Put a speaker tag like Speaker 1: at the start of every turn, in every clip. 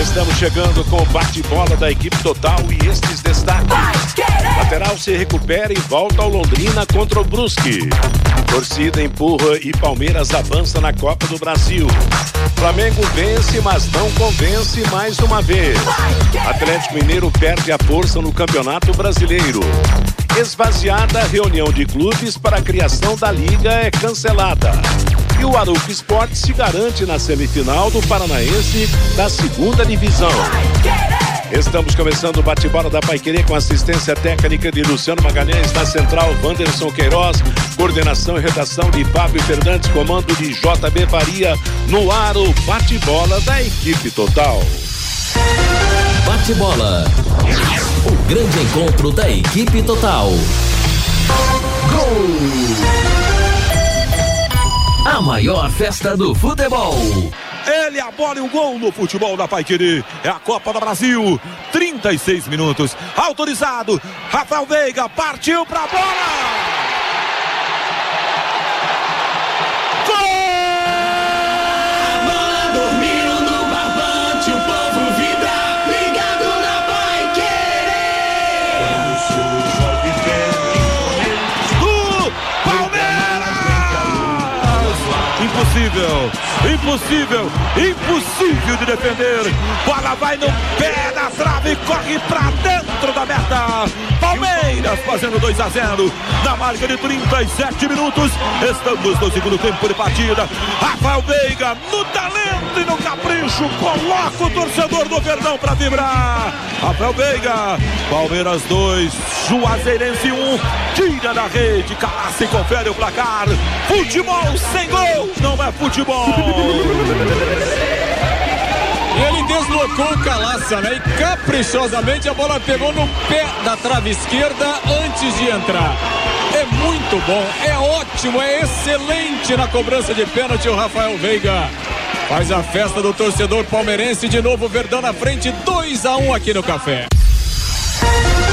Speaker 1: Estamos chegando com o bate-bola da equipe total e estes destaques. Lateral se recupera e volta ao Londrina contra o Brusque. Torcida empurra e Palmeiras avança na Copa do Brasil. Flamengo vence, mas não convence mais uma vez. Atlético Mineiro perde a força no Campeonato Brasileiro. Esvaziada reunião de clubes para a criação da liga é cancelada. E o Aruco Esporte se garante na semifinal do Paranaense da segunda divisão. Estamos começando o bate-bola da Paiquerê com assistência técnica de Luciano Magalhães, na central Wanderson Queiroz, coordenação e redação de Fábio Fernandes, comando de JB Faria, no ar o bate-bola da equipe total.
Speaker 2: Bate-bola. O grande encontro da equipe total. Gol! A maior festa do futebol.
Speaker 1: Ele a bola e o gol no futebol da Paiquiri. É a Copa do Brasil. 36 minutos. Autorizado. Rafael Veiga partiu pra bola. Impossível, impossível, impossível de defender. Bola vai no pé da trave, corre pra dentro da meta. Palmeiras fazendo 2 a 0 na marca de 37 minutos. Estamos no segundo tempo de partida. Rafael Veiga no talento e no capricho coloca o torcedor do Verdão para vibrar. Rafael Veiga, Palmeiras 2, Juazeirense 1, um, tira da rede, Calaça e confere o placar. Futebol sem gol, não é futebol.
Speaker 3: Ele deslocou o Calaça, né? E caprichosamente a bola pegou no pé da trave esquerda antes de entrar. É muito bom, é ótimo, é excelente na cobrança de pênalti o Rafael Veiga. Faz a festa do torcedor palmeirense de novo, Verdão na frente, 2 a 1 um aqui no Café.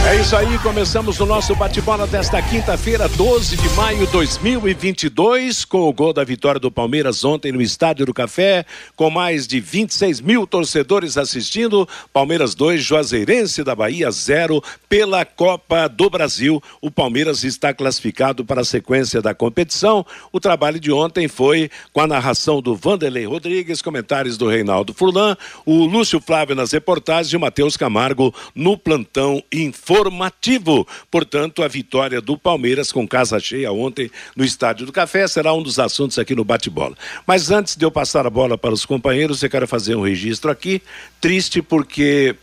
Speaker 1: É isso aí, começamos o nosso bate-bola desta quinta-feira, 12 de maio de 2022, com o gol da vitória do Palmeiras ontem no Estádio do Café, com mais de 26 mil torcedores assistindo. Palmeiras 2, Juazeirense da Bahia 0, pela Copa do Brasil. O Palmeiras está classificado para a sequência da competição. O trabalho de ontem foi com a narração do Vanderlei Rodrigues, comentários do Reinaldo Furlan, o Lúcio Flávio nas reportagens e o Matheus Camargo no plantão informativo informativo. Portanto, a vitória do Palmeiras com casa cheia ontem no Estádio do Café será um dos assuntos aqui no bate-bola. Mas antes de eu passar a bola para os companheiros, eu quero fazer um registro aqui, triste porque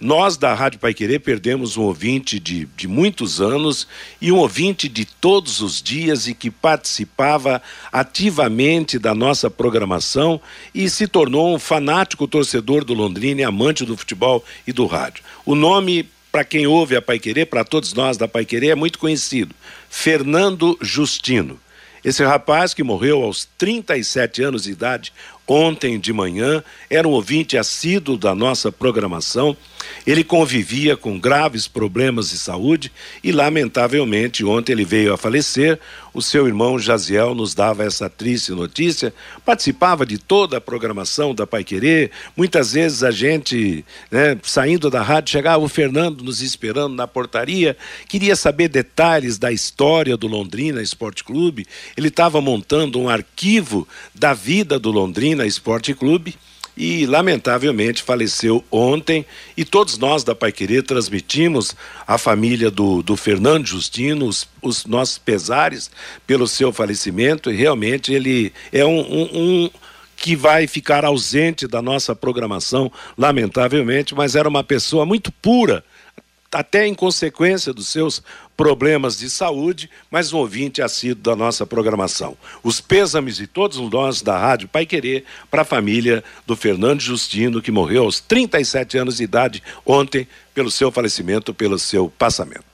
Speaker 1: nós da Rádio Pai Querer perdemos um ouvinte de, de muitos anos e um ouvinte de todos os dias e que participava ativamente da nossa programação e se tornou um fanático torcedor do Londrina amante do futebol e do rádio. O nome para quem ouve a Paiquerê, para todos nós da Paiquerê, é muito conhecido. Fernando Justino. Esse rapaz que morreu aos 37 anos de idade, ontem de manhã, era um ouvinte assíduo da nossa programação. Ele convivia com graves problemas de saúde e, lamentavelmente, ontem ele veio a falecer. O seu irmão Jaziel nos dava essa triste notícia. Participava de toda a programação da Pai Querer. Muitas vezes a gente, né, saindo da rádio, chegava o Fernando nos esperando na portaria, queria saber detalhes da história do Londrina Esporte Clube. Ele estava montando um arquivo da vida do Londrina Esporte Clube e lamentavelmente faleceu ontem. E todos nós da Paiquerê transmitimos à família do, do Fernando Justino os, os, nossos pesares pelo seu falecimento. E realmente ele é um, um, um que vai ficar ausente da nossa programação, lamentavelmente, mas era uma pessoa muito pura, até em consequência dos seus problemas de saúde, mas um ouvinte assíduo da nossa programação. Os pêsames de todos nós da Rádio Pai Querer para a família do Fernando Justino, que morreu aos 37 anos de idade ontem pelo seu falecimento, pelo seu passamento.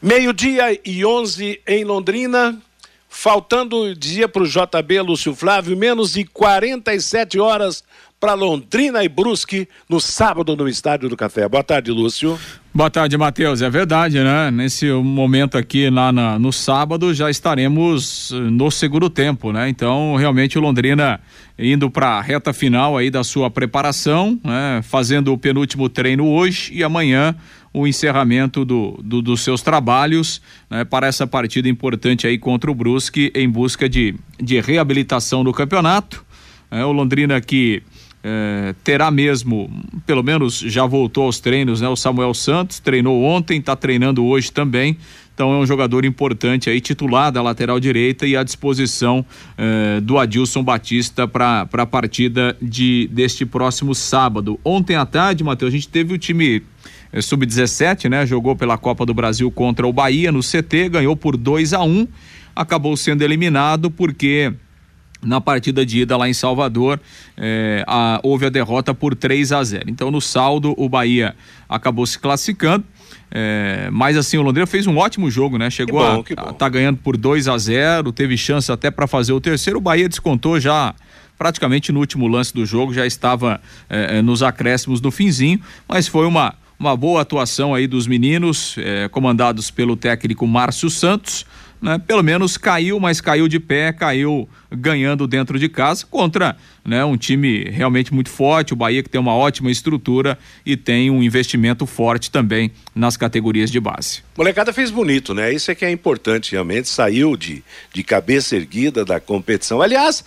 Speaker 1: Meio-dia e 11 em Londrina. Faltando, dizia para o JB Lúcio Flávio, menos de 47 horas para Londrina e Brusque no sábado no Estádio do Café. Boa tarde, Lúcio.
Speaker 4: Boa tarde, Matheus. É verdade, né? Nesse momento aqui lá na, no sábado já estaremos eh, no segundo tempo, né? Então, realmente o Londrina indo para a reta final aí da sua preparação, né? Fazendo o penúltimo treino hoje e amanhã o encerramento do, do, dos seus trabalhos né, para essa partida importante aí contra o Brusque em busca de, de reabilitação do campeonato. É, o Londrina que é, terá mesmo, pelo menos já voltou aos treinos, né? O Samuel Santos treinou ontem, está treinando hoje também. Então é um jogador importante aí, titular da lateral direita e à disposição eh, do Adilson Batista para a partida de deste próximo sábado. Ontem à tarde, Matheus, a gente teve o time eh, sub-17, né? Jogou pela Copa do Brasil contra o Bahia no CT, ganhou por 2 a 1 um, acabou sendo eliminado porque na partida de ida lá em Salvador, eh, a, houve a derrota por 3 a 0. Então, no saldo, o Bahia acabou se classificando. Eh, mas assim, o Londrina fez um ótimo jogo, né? Chegou bom, a, a tá ganhando por 2 a 0, teve chance até para fazer o terceiro. O Bahia descontou já praticamente no último lance do jogo, já estava eh, nos acréscimos do finzinho, mas foi uma uma boa atuação aí dos meninos, comandados pelo técnico Márcio Santos né? Pelo menos caiu, mas caiu de pé, caiu ganhando dentro de casa contra, né, um time realmente muito forte, o Bahia que tem uma ótima estrutura e tem um investimento forte também nas categorias de base.
Speaker 1: Molecada fez bonito, né? Isso é que é importante realmente, saiu de, de cabeça erguida da competição. Aliás,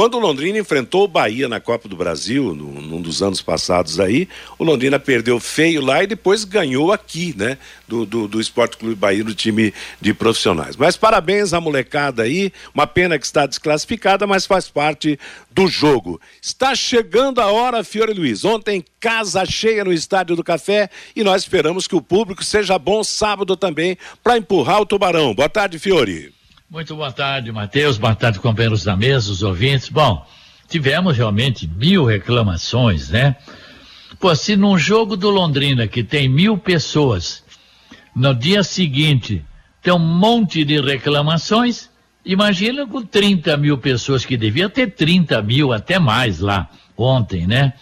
Speaker 1: quando o Londrina enfrentou o Bahia na Copa do Brasil, no, num dos anos passados aí, o Londrina perdeu feio lá e depois ganhou aqui, né? Do, do, do Esporte Clube Bahia, do time de profissionais. Mas parabéns à molecada aí, uma pena que está desclassificada, mas faz parte do jogo. Está chegando a hora, Fiore Luiz. Ontem, casa cheia no Estádio do Café e nós esperamos que o público seja bom sábado também para empurrar o Tubarão. Boa tarde, Fiore.
Speaker 5: Muito boa tarde, Matheus. Boa tarde, companheiros da mesa, os ouvintes. Bom, tivemos realmente mil reclamações, né? Pô, se num jogo do Londrina que tem mil pessoas, no dia seguinte tem um monte de reclamações, imagina com 30 mil pessoas, que devia ter 30 mil, até mais lá, ontem, né?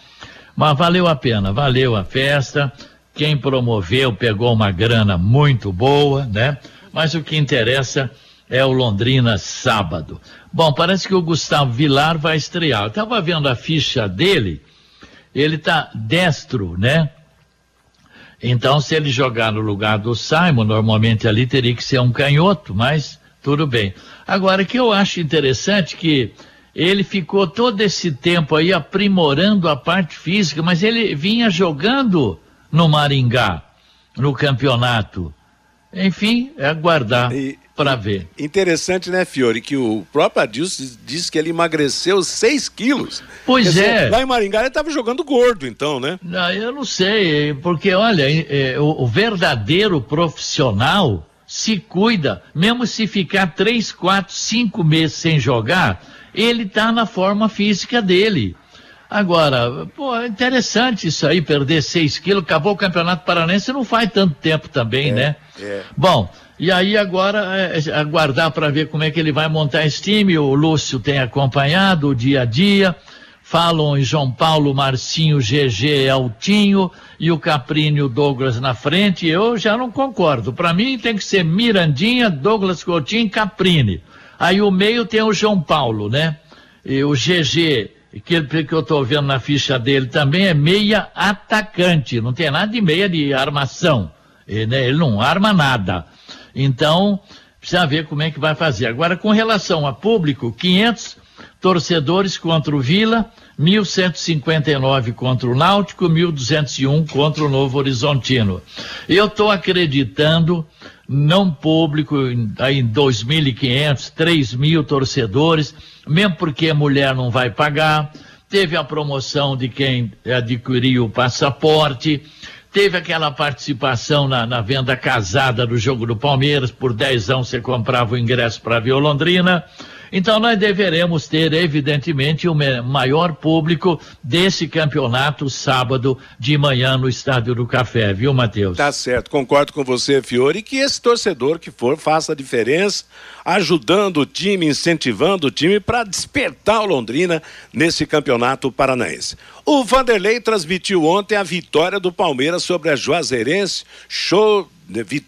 Speaker 5: Mas valeu a pena, valeu a festa. Quem promoveu pegou uma grana muito boa, né? Mas o que interessa é o Londrina sábado. Bom, parece que o Gustavo Vilar vai estrear. Eu estava vendo a ficha dele, ele está destro, né? Então, se ele jogar no lugar do Simon, normalmente ali teria que ser um canhoto, mas tudo bem. Agora, o que eu acho interessante que ele ficou todo esse tempo aí aprimorando a parte física, mas ele vinha jogando no Maringá, no campeonato. Enfim, é aguardar. E para ver.
Speaker 1: Interessante, né, Fiore, que o próprio Adilson disse que ele emagreceu 6 quilos.
Speaker 5: Pois dizer, é.
Speaker 1: Lá em Maringá ele estava jogando gordo, então, né?
Speaker 5: Não, eu não sei, porque olha, é, o, o, verdadeiro profissional se cuida, mesmo se ficar 3, 4, 5 meses sem jogar, ele está na forma física dele. Agora, pô, é interessante isso aí, perder 6 quilos, acabou o Campeonato Paranense não faz tanto tempo também, é, né? É. Bom, e aí agora é, é aguardar para ver como é que ele vai montar esse time. O Lúcio tem acompanhado o dia a dia. Falam em João Paulo, Marcinho, GG, Altinho e o Caprinho Douglas na frente. Eu já não concordo. Para mim tem que ser Mirandinha, Douglas Coutinho e Caprini. Aí o meio tem o João Paulo, né? E o GG, que, que eu estou vendo na ficha dele também, é meia atacante. Não tem nada de meia de armação. Ele, né? ele não arma nada. Então, precisa ver como é que vai fazer. Agora, com relação a público, 500 torcedores contra o Vila, 1.159 contra o Náutico, 1.201 contra o Novo Horizontino. Eu estou acreditando, não público, em 2.500, 3.000 torcedores, mesmo porque a mulher não vai pagar, teve a promoção de quem adquiriu o passaporte, Teve aquela participação na, na, venda casada do jogo do Palmeiras, por 10 anos você comprava o ingresso para ver o Londrina. Então nós deveremos ter, evidentemente, o maior público desse campeonato sábado de manhã no Estádio do Café, viu, Matheus?
Speaker 1: Tá certo, concordo com você, Fiore, que esse torcedor que for faça a diferença, ajudando o time, incentivando o time para despertar o Londrina nesse campeonato paranaense. O Vanderlei transmitiu ontem a vitória do Palmeiras sobre a Juazeirense, show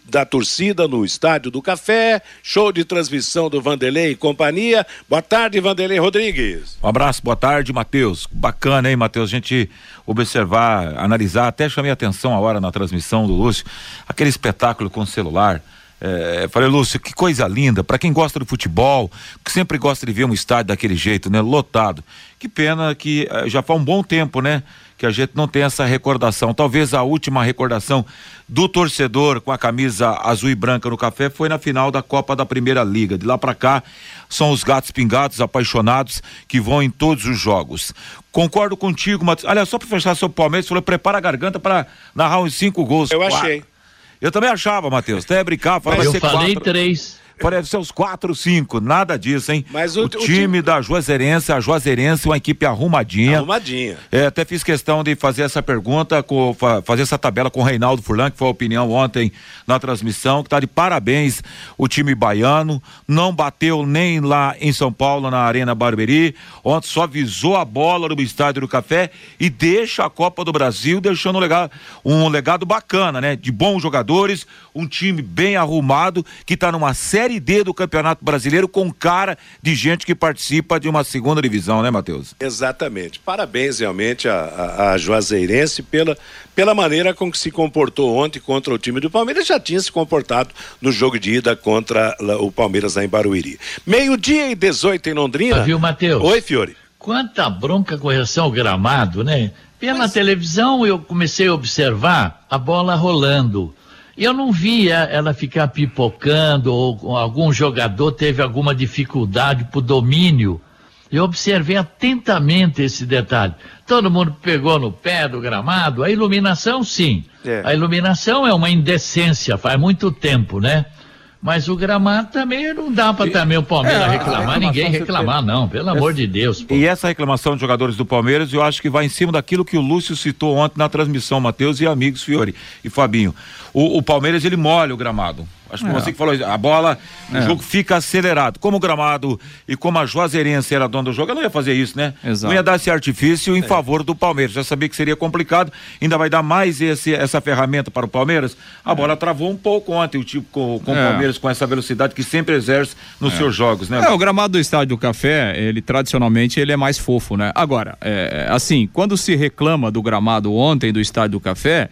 Speaker 1: da torcida no Estádio do Café, show de transmissão do Vanderlei e companhia. Boa tarde, Vanderlei Rodrigues.
Speaker 6: Um abraço, boa tarde, Matheus. Bacana, hein, Matheus? A gente observar, analisar, até chamei atenção a hora na transmissão do Lúcio, aquele espetáculo com o celular. É, falei, Lúcio, que coisa linda. Para quem gosta do futebol, que sempre gosta de ver um estádio daquele jeito, né? Lotado. Que pena que eh, já faz um bom tempo, né? Que a gente não tem essa recordação. Talvez a última recordação do torcedor com a camisa azul e branca no café foi na final da Copa da Primeira Liga. De lá para cá, são os gatos pingados, apaixonados, que vão em todos os jogos. Concordo contigo, Matheus. Aliás, só para fechar seu Palmeiras, falou: prepara a garganta para narrar uns cinco gols.
Speaker 1: Eu quatro. achei.
Speaker 6: Eu também achava, Matheus. Até brincar, falava
Speaker 5: Eu falei quatro. três.
Speaker 6: Parece ser os quatro, cinco, nada disso, hein? Mas o, o, time, o time da Juazeirense, a Juazeirense, uma equipe arrumadinha.
Speaker 1: Arrumadinha.
Speaker 6: É, até fiz questão de fazer essa pergunta, com, fazer essa tabela com o Reinaldo Furlan, que foi a opinião ontem na transmissão, que tá de parabéns o time baiano, não bateu nem lá em São Paulo, na Arena Barberi, ontem só visou a bola no Estádio do Café e deixa a Copa do Brasil, deixando um legado, um legado bacana, né? De bons jogadores, um time bem arrumado, que tá numa série Série D do Campeonato Brasileiro com cara de gente que participa de uma segunda divisão, né, Matheus?
Speaker 1: Exatamente. Parabéns realmente a, a, a Juazeirense pela, pela maneira com que se comportou ontem contra o time do Palmeiras. Já tinha se comportado no jogo de ida contra o Palmeiras lá em Barueri. Meio-dia e 18 em Londrina.
Speaker 5: Ah, viu, Matheus?
Speaker 1: Oi, Fiore.
Speaker 5: Quanta bronca com relação ao gramado, né? Pela Mas... televisão eu comecei a observar a bola rolando. Eu não via ela ficar pipocando ou algum jogador teve alguma dificuldade por domínio. Eu observei atentamente esse detalhe. Todo mundo pegou no pé do gramado. A iluminação, sim. É. A iluminação é uma indecência, faz muito tempo, né? Mas o gramado também não dá para também o Palmeiras é, reclamar, ninguém reclamar, não, pelo essa, amor de Deus.
Speaker 6: Pô. E essa reclamação de jogadores do Palmeiras, eu acho que vai em cima daquilo que o Lúcio citou ontem na transmissão, Matheus e amigos Fiore e Fabinho. O, o Palmeiras ele molha o gramado. Acho que é. você que falou a bola, o é. jogo fica acelerado. Como o gramado e como a Juazeirense era dona do jogo, ela não ia fazer isso, né? Exato. Não ia dar esse artifício em é. favor do Palmeiras. Já sabia que seria complicado, ainda vai dar mais esse, essa ferramenta para o Palmeiras. A é. bola travou um pouco ontem, o tipo com, com o é. Palmeiras, com essa velocidade que sempre exerce nos é. seus jogos, né?
Speaker 4: É, o gramado do Estádio do Café, ele tradicionalmente ele é mais fofo, né? Agora, assim, quando se reclama do gramado ontem do Estádio do Café,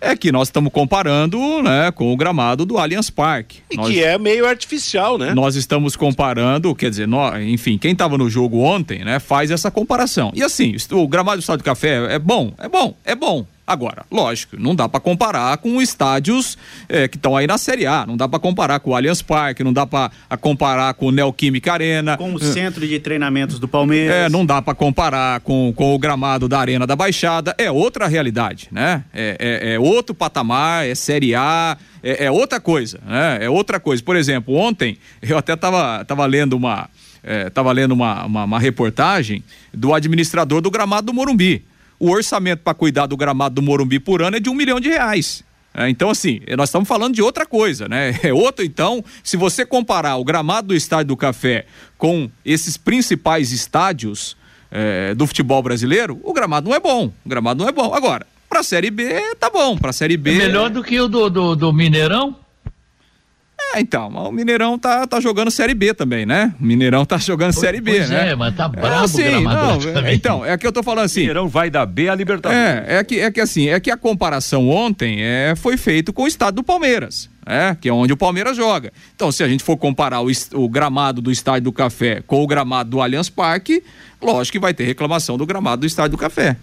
Speaker 4: é que nós estamos comparando né, com o gramado do Allianz Parque.
Speaker 1: E
Speaker 4: nós,
Speaker 1: que é meio artificial, né?
Speaker 4: Nós estamos comparando, quer dizer, nós, enfim, quem estava no jogo ontem, né, faz essa comparação. E assim, o gramado do Estado do Café é bom, é bom, é bom. Agora, lógico, não dá para comparar com estádios é, que estão aí na Série A, não dá para comparar com o Allianz Parque, não dá para comparar com o Neoquímica Arena.
Speaker 7: Com o centro de treinamentos do Palmeiras.
Speaker 4: É, não dá para comparar com, com o gramado da Arena da Baixada, é outra realidade, né? É, é, é outro patamar, é Série A, é, é, outra coisa, né? É outra coisa. Por exemplo, ontem eu até tava, tava lendo uma, é, tava lendo uma, uma, uma reportagem do administrador do gramado do Morumbi o orçamento para cuidar do gramado do Morumbi por ano é de um milhão de reais. É, então, assim, nós estamos falando de outra coisa, né? É outro, então, se você comparar o gramado do Estádio do Café com esses principais estádios é, do futebol brasileiro, o gramado não é bom. O gramado não é bom. Agora, para a Série B, tá bom. Para a Série B.
Speaker 5: É melhor do que o do, do, do Mineirão?
Speaker 4: É, então, o Mineirão tá, tá jogando Série B também, né? O Mineirão tá jogando pois, Série B,
Speaker 5: pois
Speaker 4: né?
Speaker 5: É, mas tá brabo é, assim,
Speaker 4: não, é, Então, é que eu tô falando assim.
Speaker 6: Mineirão vai da B a Libertadores.
Speaker 4: É, é que, é que assim, é que a comparação ontem é, foi feito com o estado do Palmeiras. É, que é onde o Palmeiras joga. Então, se a gente for comparar o, o gramado do Estádio do Café com o gramado do Allianz Parque, lógico que vai ter reclamação do gramado do Estádio do Café.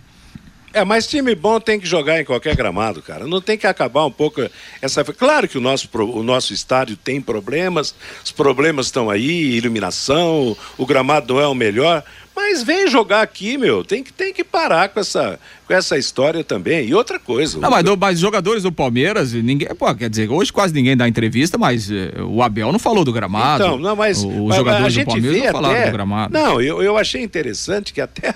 Speaker 1: É, mas time bom tem que jogar em qualquer gramado, cara. Não tem que acabar um pouco essa. Claro que o nosso, o nosso estádio tem problemas, os problemas estão aí, iluminação, o gramado não é o melhor, mas vem jogar aqui, meu. Tem que, tem que parar com essa, com essa história também. E outra coisa.
Speaker 4: Não, mas, do, mas jogadores do Palmeiras, ninguém, pô, quer dizer, hoje quase ninguém dá entrevista, mas eh, o Abel não falou do gramado.
Speaker 1: Então, não, mas,
Speaker 4: os
Speaker 1: mas
Speaker 4: jogadores do Palmeiras não falaram
Speaker 1: até,
Speaker 4: do gramado.
Speaker 1: Não, eu, eu achei interessante que até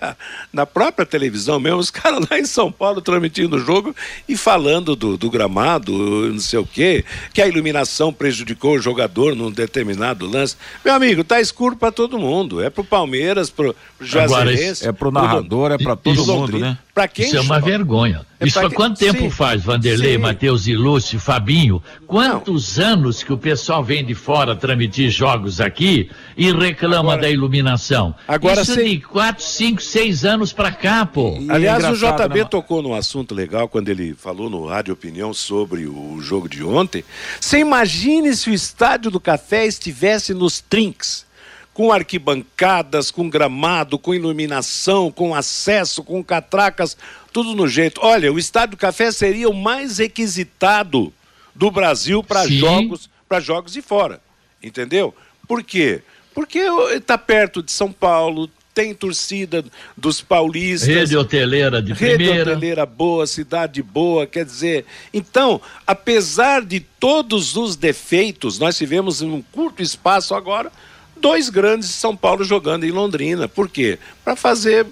Speaker 1: na própria televisão mesmo, os caras lá em São Paulo transmitindo o jogo e falando do, do gramado, não sei o quê, que a iluminação prejudicou o jogador num determinado lance. Meu amigo, tá escuro para todo mundo. É pro Palmeiras, pro, Juazeirense.
Speaker 6: É pro narrador, é para todo mundo, né?
Speaker 1: Pra quem
Speaker 5: Isso é uma
Speaker 1: joga.
Speaker 5: vergonha.
Speaker 1: É
Speaker 5: Isso há
Speaker 1: que-
Speaker 5: quanto tempo
Speaker 1: Sim,
Speaker 5: faz, Vanderlei,
Speaker 1: sim.
Speaker 5: Matheus e Lúcio, Fabinho? Quantos anos que o pessoal vem de fora transmitir jogos aqui e reclama
Speaker 1: Agora-
Speaker 5: da iluminação?
Speaker 1: agora
Speaker 5: Isso
Speaker 1: sei-
Speaker 5: de quatro, cinco, seis anos pra cá, pô.
Speaker 6: E
Speaker 1: Aliás,
Speaker 6: é
Speaker 1: o JB
Speaker 6: né,
Speaker 1: tocou num assunto legal quando ele falou no Rádio Opinião sobre o jogo de ontem. Você imagine se o estádio do Café estivesse nos trinks, com arquibancadas, com gramado, com iluminação, com acesso, com catracas, tudo no jeito. Olha, o estádio do Café seria o mais requisitado do Brasil para jogos, para jogos de fora. Entendeu? Por quê? Porque está perto de São Paulo, tem torcida dos paulistas.
Speaker 5: Rede hoteleira de
Speaker 1: Rede
Speaker 5: primeira.
Speaker 1: hoteleira boa, cidade boa, quer dizer. Então, apesar de todos os defeitos, nós tivemos em um curto espaço agora dois grandes de São Paulo jogando em Londrina. Por quê? Para fazer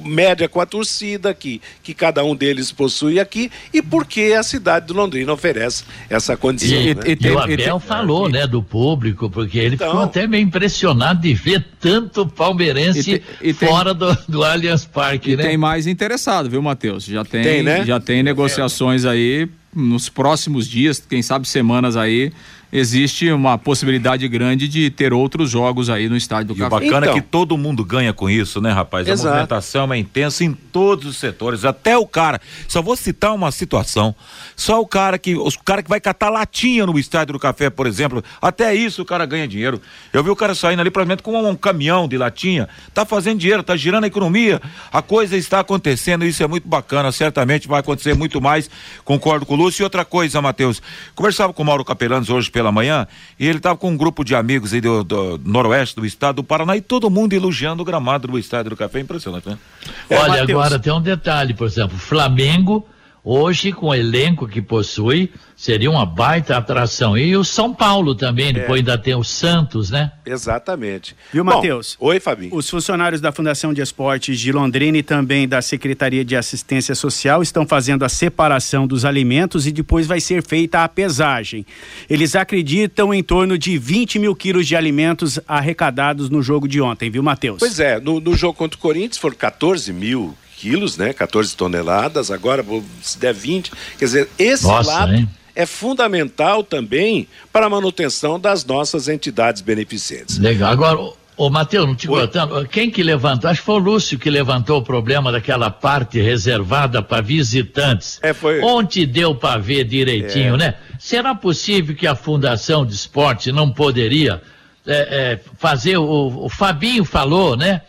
Speaker 1: média com a torcida que, que cada um deles possui aqui e porque a cidade de Londrina oferece essa condição.
Speaker 4: E-
Speaker 1: né?
Speaker 4: e-
Speaker 5: E o
Speaker 4: e
Speaker 5: Abel falou, né, do público, porque ele
Speaker 1: Então.
Speaker 5: ficou até meio impressionado de ver tanto palmeirense
Speaker 4: E te- e tem-
Speaker 5: fora do, do Allianz Parque,
Speaker 4: E
Speaker 5: né?
Speaker 4: tem mais interessado, viu, Matheus? Já tem,
Speaker 1: Tem, né?
Speaker 4: já tem negociações aí nos próximos dias, quem sabe semanas aí, existe uma possibilidade grande de ter outros jogos aí no estádio do
Speaker 6: E o
Speaker 4: Café.
Speaker 6: bacana
Speaker 1: Então.
Speaker 6: é que todo mundo ganha com isso, né, rapaz? A
Speaker 1: Exato.
Speaker 6: movimentação é intensa em todos os setores, até o cara. Só vou citar uma situação. Só o cara que. Os cara que vai catar latinha no estádio do café, por exemplo. Até isso o cara ganha dinheiro. Eu vi o cara saindo ali, provavelmente, com um caminhão de latinha. Tá fazendo dinheiro, tá girando a economia. A coisa está acontecendo, isso é muito bacana. Certamente vai acontecer muito mais. Concordo com o Lúcio. E outra coisa, Matheus. Conversava com o Mauro Capelanes hoje pela manhã e ele estava com um grupo de amigos aí do, do noroeste do estado do Paraná e todo mundo elogiando o gramado do estádio do café. Impressionante, né?
Speaker 5: Olha,
Speaker 7: Matheus.
Speaker 5: agora tem um detalhe, por exemplo, Flamengo, hoje com o elenco que possui, seria uma baita atração. E o São Paulo também, depois ainda tem o Santos, né?
Speaker 1: Exatamente.
Speaker 7: Viu, Matheus?
Speaker 1: Oi, Fabinho.
Speaker 7: Os funcionários da Fundação de Esportes de Londrina e também da Secretaria de Assistência Social estão fazendo a separação dos alimentos e depois vai ser feita a pesagem. Eles acreditam em torno de 20 mil quilos de alimentos arrecadados no jogo de ontem, viu, Matheus?
Speaker 1: Pois é, no, no jogo contra o Corinthians foram 14 mil quilos, né? 14 toneladas, agora se der 20. Quer dizer, esse
Speaker 5: Nossa,
Speaker 1: lado
Speaker 5: hein?
Speaker 1: é fundamental também para a manutenção das nossas entidades beneficentes.
Speaker 5: Legal. Agora, ô, Matheus, não te
Speaker 1: Oi.
Speaker 5: cortando, quem que levantou? Acho que foi o Lúcio que levantou o problema daquela parte reservada para visitantes.
Speaker 1: É, foi-
Speaker 5: Onde deu para ver direitinho, né? Será possível que a Fundação de Esporte não poderia é, é, fazer, o, o Fabinho falou, né?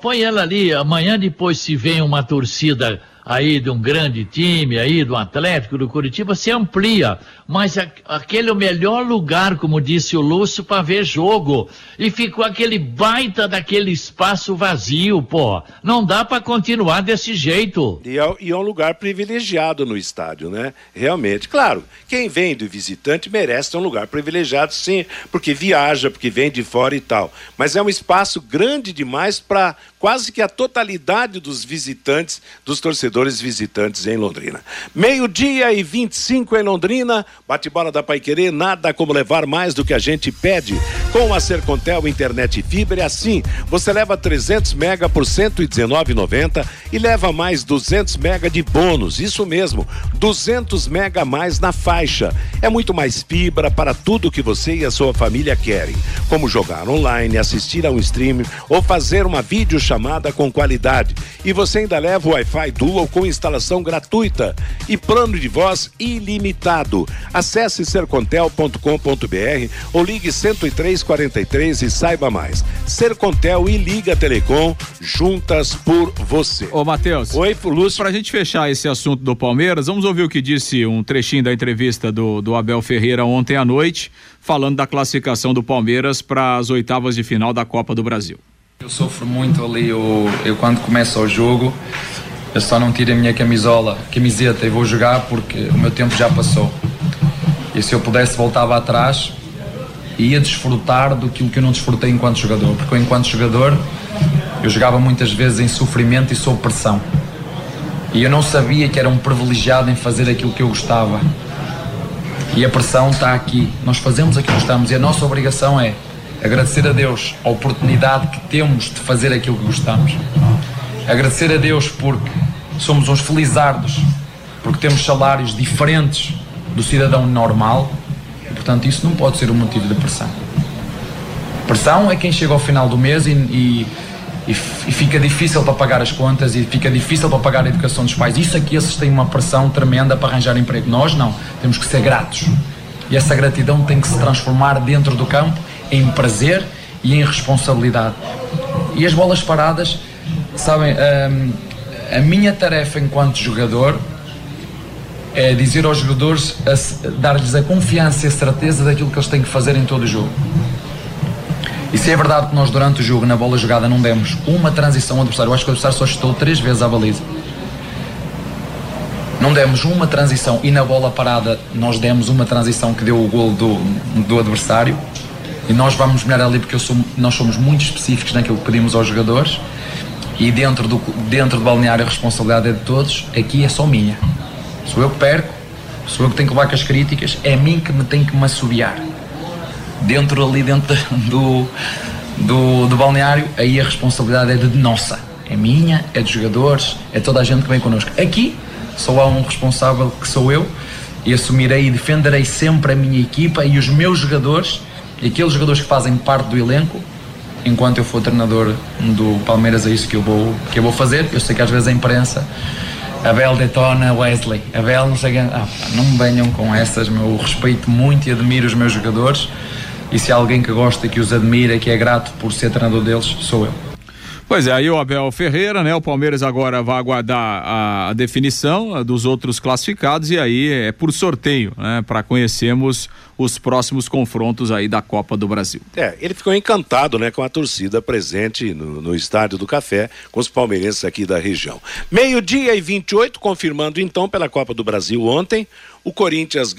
Speaker 5: Põe ela ali, amanhã depois se vem uma torcida aí de um grande time, aí do Atlético, do Curitiba, se amplia. Mas a- aquele é o melhor lugar, como disse o Lúcio, para ver jogo. E ficou aquele baita daquele espaço vazio, pô. Não dá para continuar desse jeito.
Speaker 1: E é, e é um lugar privilegiado no estádio, né? Realmente. Claro, quem vem do visitante merece ter um lugar privilegiado, sim, porque viaja, porque vem de fora e tal. Mas é um espaço grande demais para quase que a totalidade dos visitantes, dos torcedores visitantes em Londrina. Meio-dia e 25 em Londrina. Bate-bola da Paiquerê, nada como levar mais do que a gente pede. Com a Sercontel Internet Fibra, é assim, você leva 300 mega por 119,90 e leva mais 200 mega de bônus. Isso mesmo, 200 mega a mais na faixa. É muito mais fibra para tudo que você e a sua família querem, como jogar online, assistir a um stream ou fazer uma videochamada com qualidade. E você ainda leva o Wi-Fi Dual com instalação gratuita e plano de voz ilimitado. Acesse sercontel.com.br ou ligue 10343 e saiba mais. Sercontel e Liga Telecom juntas por você.
Speaker 4: Ô, Matheus.
Speaker 1: Oi, Lúcio.
Speaker 4: Pra gente fechar esse assunto do Palmeiras, vamos ouvir o que disse um trechinho da entrevista do, do Abel Ferreira ontem à noite, falando da classificação do Palmeiras para as oitavas de final da Copa do Brasil.
Speaker 8: Eu sofro muito ali, eu, eu quando começo o jogo, Eu só não tiro a minha camisola, camiseta e vou jogar porque o meu tempo já passou. E se eu pudesse voltava atrás, ia desfrutar do que eu não desfrutei enquanto jogador. Porque eu, enquanto jogador, eu jogava muitas vezes em sofrimento e sob pressão. E eu não sabia que era um privilegiado em fazer aquilo que eu gostava. E a pressão está aqui. Nós fazemos aquilo que gostamos e a nossa obrigação é agradecer a Deus a oportunidade que temos de fazer aquilo que gostamos. Agradecer a Deus porque somos uns felizardos, porque temos salários diferentes do cidadão normal e, portanto, isso não pode ser um motivo de pressão. Pressão é quem chega ao final do mês e, e, e, fica difícil para pagar as contas e fica difícil para pagar a educação dos pais. Isso aqui, esses têm uma pressão tremenda para arranjar emprego. Nós não, temos que ser gratos. E essa gratidão tem que se transformar dentro do campo em prazer e em responsabilidade. E as bolas paradas, sabem, hum, a minha tarefa enquanto jogador é dizer aos jogadores, dar-lhes a confiança e a certeza daquilo que eles têm que fazer em todo o jogo. E se é verdade que nós durante o jogo, na bola jogada, não demos uma transição ao adversário, eu acho que o adversário só chutou três vezes à baliza. Não demos uma transição e na bola parada nós demos uma transição que deu o gol do, do adversário. E nós vamos melhorar ali porque sou, nós somos muito específicos naquilo que pedimos aos jogadores. E dentro do, dentro do balneário a responsabilidade é de todos, aqui é só minha. Sou eu que perco, sou eu que tenho que levar com as críticas, é mim que me tem que me assobiar. Dentro ali, dentro do, do, do balneário, aí a responsabilidade é de nossa. É minha, é dos jogadores, é toda a gente que vem connosco. Aqui só há um responsável que sou eu e assumirei e defenderei sempre a minha equipa e os meus jogadores e aqueles jogadores que fazem parte do elenco enquanto eu for treinador do Palmeiras é isso que eu vou que eu vou fazer eu sei que às vezes a imprensa Abel detona Wesley. Abel não sei. Ah, não me venham com essas, meu. Eu respeito muito e admiro os meus jogadores. E se há alguém que gosta, que os admira, que é grato por ser treinador deles, sou eu.
Speaker 4: Pois é, aí o Abel Ferreira, né? O Palmeiras agora vai aguardar a, definição dos outros classificados e aí é por sorteio, né? Para conhecermos os próximos confrontos aí da Copa do Brasil.
Speaker 1: É, ele ficou encantado, né, com a torcida presente no, no Estádio do Café, com os palmeirenses aqui da região. Meio-dia e 28, confirmando então pela Copa do Brasil ontem, o Corinthians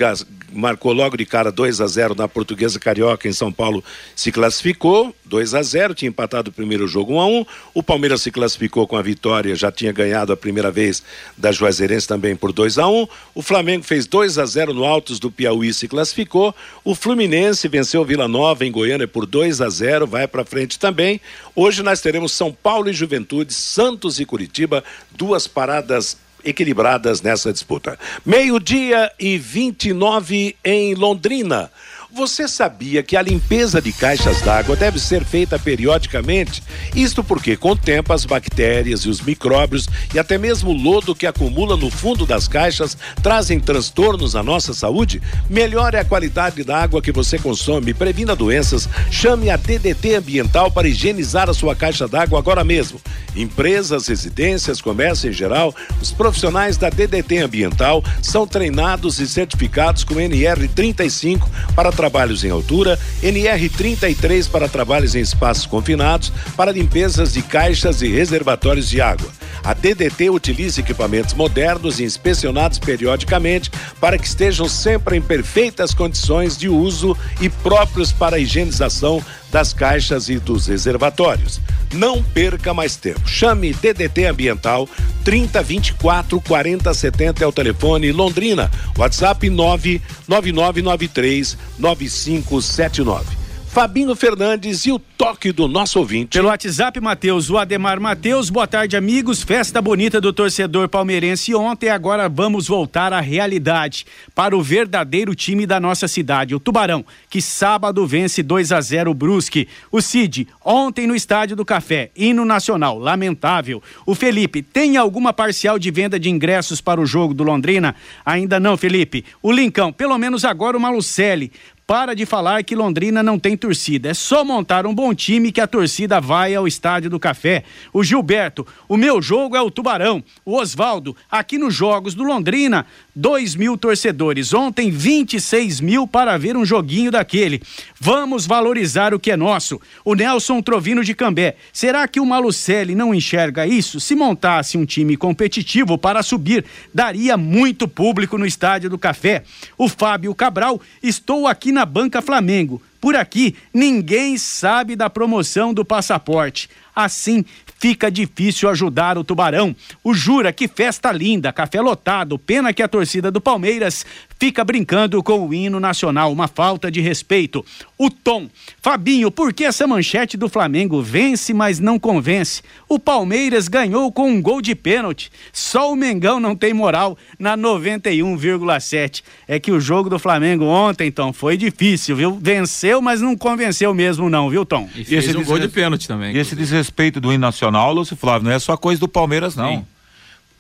Speaker 1: marcou logo de cara 2 a 0 na Portuguesa Carioca em São Paulo, se classificou 2 a 0, tinha empatado o primeiro jogo 1 a 1. O Palmeiras se classificou com a vitória, já tinha ganhado a primeira vez da Juazeirense também por 2 a 1. O Flamengo fez 2 a 0 no Altos do Piauí, se classificou. O Fluminense venceu Vila Nova em Goiânia por 2 a 0, vai para frente também. Hoje nós teremos São Paulo e Juventude, Santos e Curitiba, duas paradas equilibradas nessa disputa. Meio-dia e 29 em Londrina. Você sabia que a limpeza de caixas d'água deve ser feita periodicamente? Isto porque, com o tempo, as bactérias e os micróbios e até mesmo o lodo que acumula no fundo das caixas trazem transtornos à nossa saúde? Melhore a qualidade da água que você consome, previna doenças. Chame a DDT Ambiental para higienizar a sua caixa d'água agora mesmo. Empresas, residências, comércio em geral, os profissionais da DDT Ambiental são treinados e certificados com NR 35 para trabalhos em altura, NR 33 para trabalhos em espaços confinados, para limpezas de caixas e reservatórios de água. A DDT utiliza equipamentos modernos e inspecionados periodicamente para que estejam sempre em perfeitas condições de uso e próprios para a higienização das caixas e dos reservatórios. Não perca mais tempo. Chame DDT Ambiental 3024 4070 é o telefone Londrina. WhatsApp 99993 9579. Fabinho Fernandes e o toque do nosso ouvinte.
Speaker 7: Pelo WhatsApp, Matheus, o Ademar Matheus, boa tarde, amigos. Festa bonita do torcedor palmeirense ontem. Agora vamos voltar à realidade para o verdadeiro time da nossa cidade, o Tubarão, que sábado vence 2 a 0 o Brusque. O Cid, ontem no Estádio do Café, hino nacional, lamentável. O Felipe, tem alguma parcial de venda de ingressos para o jogo do Londrina? Ainda não, Felipe. O Lincão, pelo menos agora o Malucelli para de falar que Londrina não tem torcida. É só montar um bom time que a torcida vai ao Estádio do Café. O Gilberto, o meu jogo é o Tubarão. O Oswaldo, aqui nos Jogos do Londrina, 2 mil torcedores. Ontem, 26 mil para ver um joguinho daquele. Vamos valorizar o que é nosso. O Nelson Trovino de Cambé. Será que o Malucelli não enxerga isso? Se montasse um time competitivo para subir, daria muito público no Estádio do Café. O Fábio Cabral, estou aqui na Banca Flamengo. Por aqui, ninguém sabe da promoção do passaporte. Assim, fica difícil ajudar o Tubarão. O Jura, que festa linda, café lotado. Pena que a torcida do Palmeiras fica brincando com o hino nacional, uma falta de respeito. O Tom. Fabinho, por que essa manchete do Flamengo vence, mas não convence? O Palmeiras ganhou com um gol de pênalti. Só o Mengão não tem moral na 91,7. É que o jogo do Flamengo ontem, Tom, foi difícil, viu? Venceu, mas não convenceu mesmo, não, viu, Tom?
Speaker 4: E fez
Speaker 6: esse
Speaker 4: um gol de pênalti também.
Speaker 6: E esse desrespeito do hino nacional, Lúcio Flávio, não é só coisa do Palmeiras, não.
Speaker 4: Sim.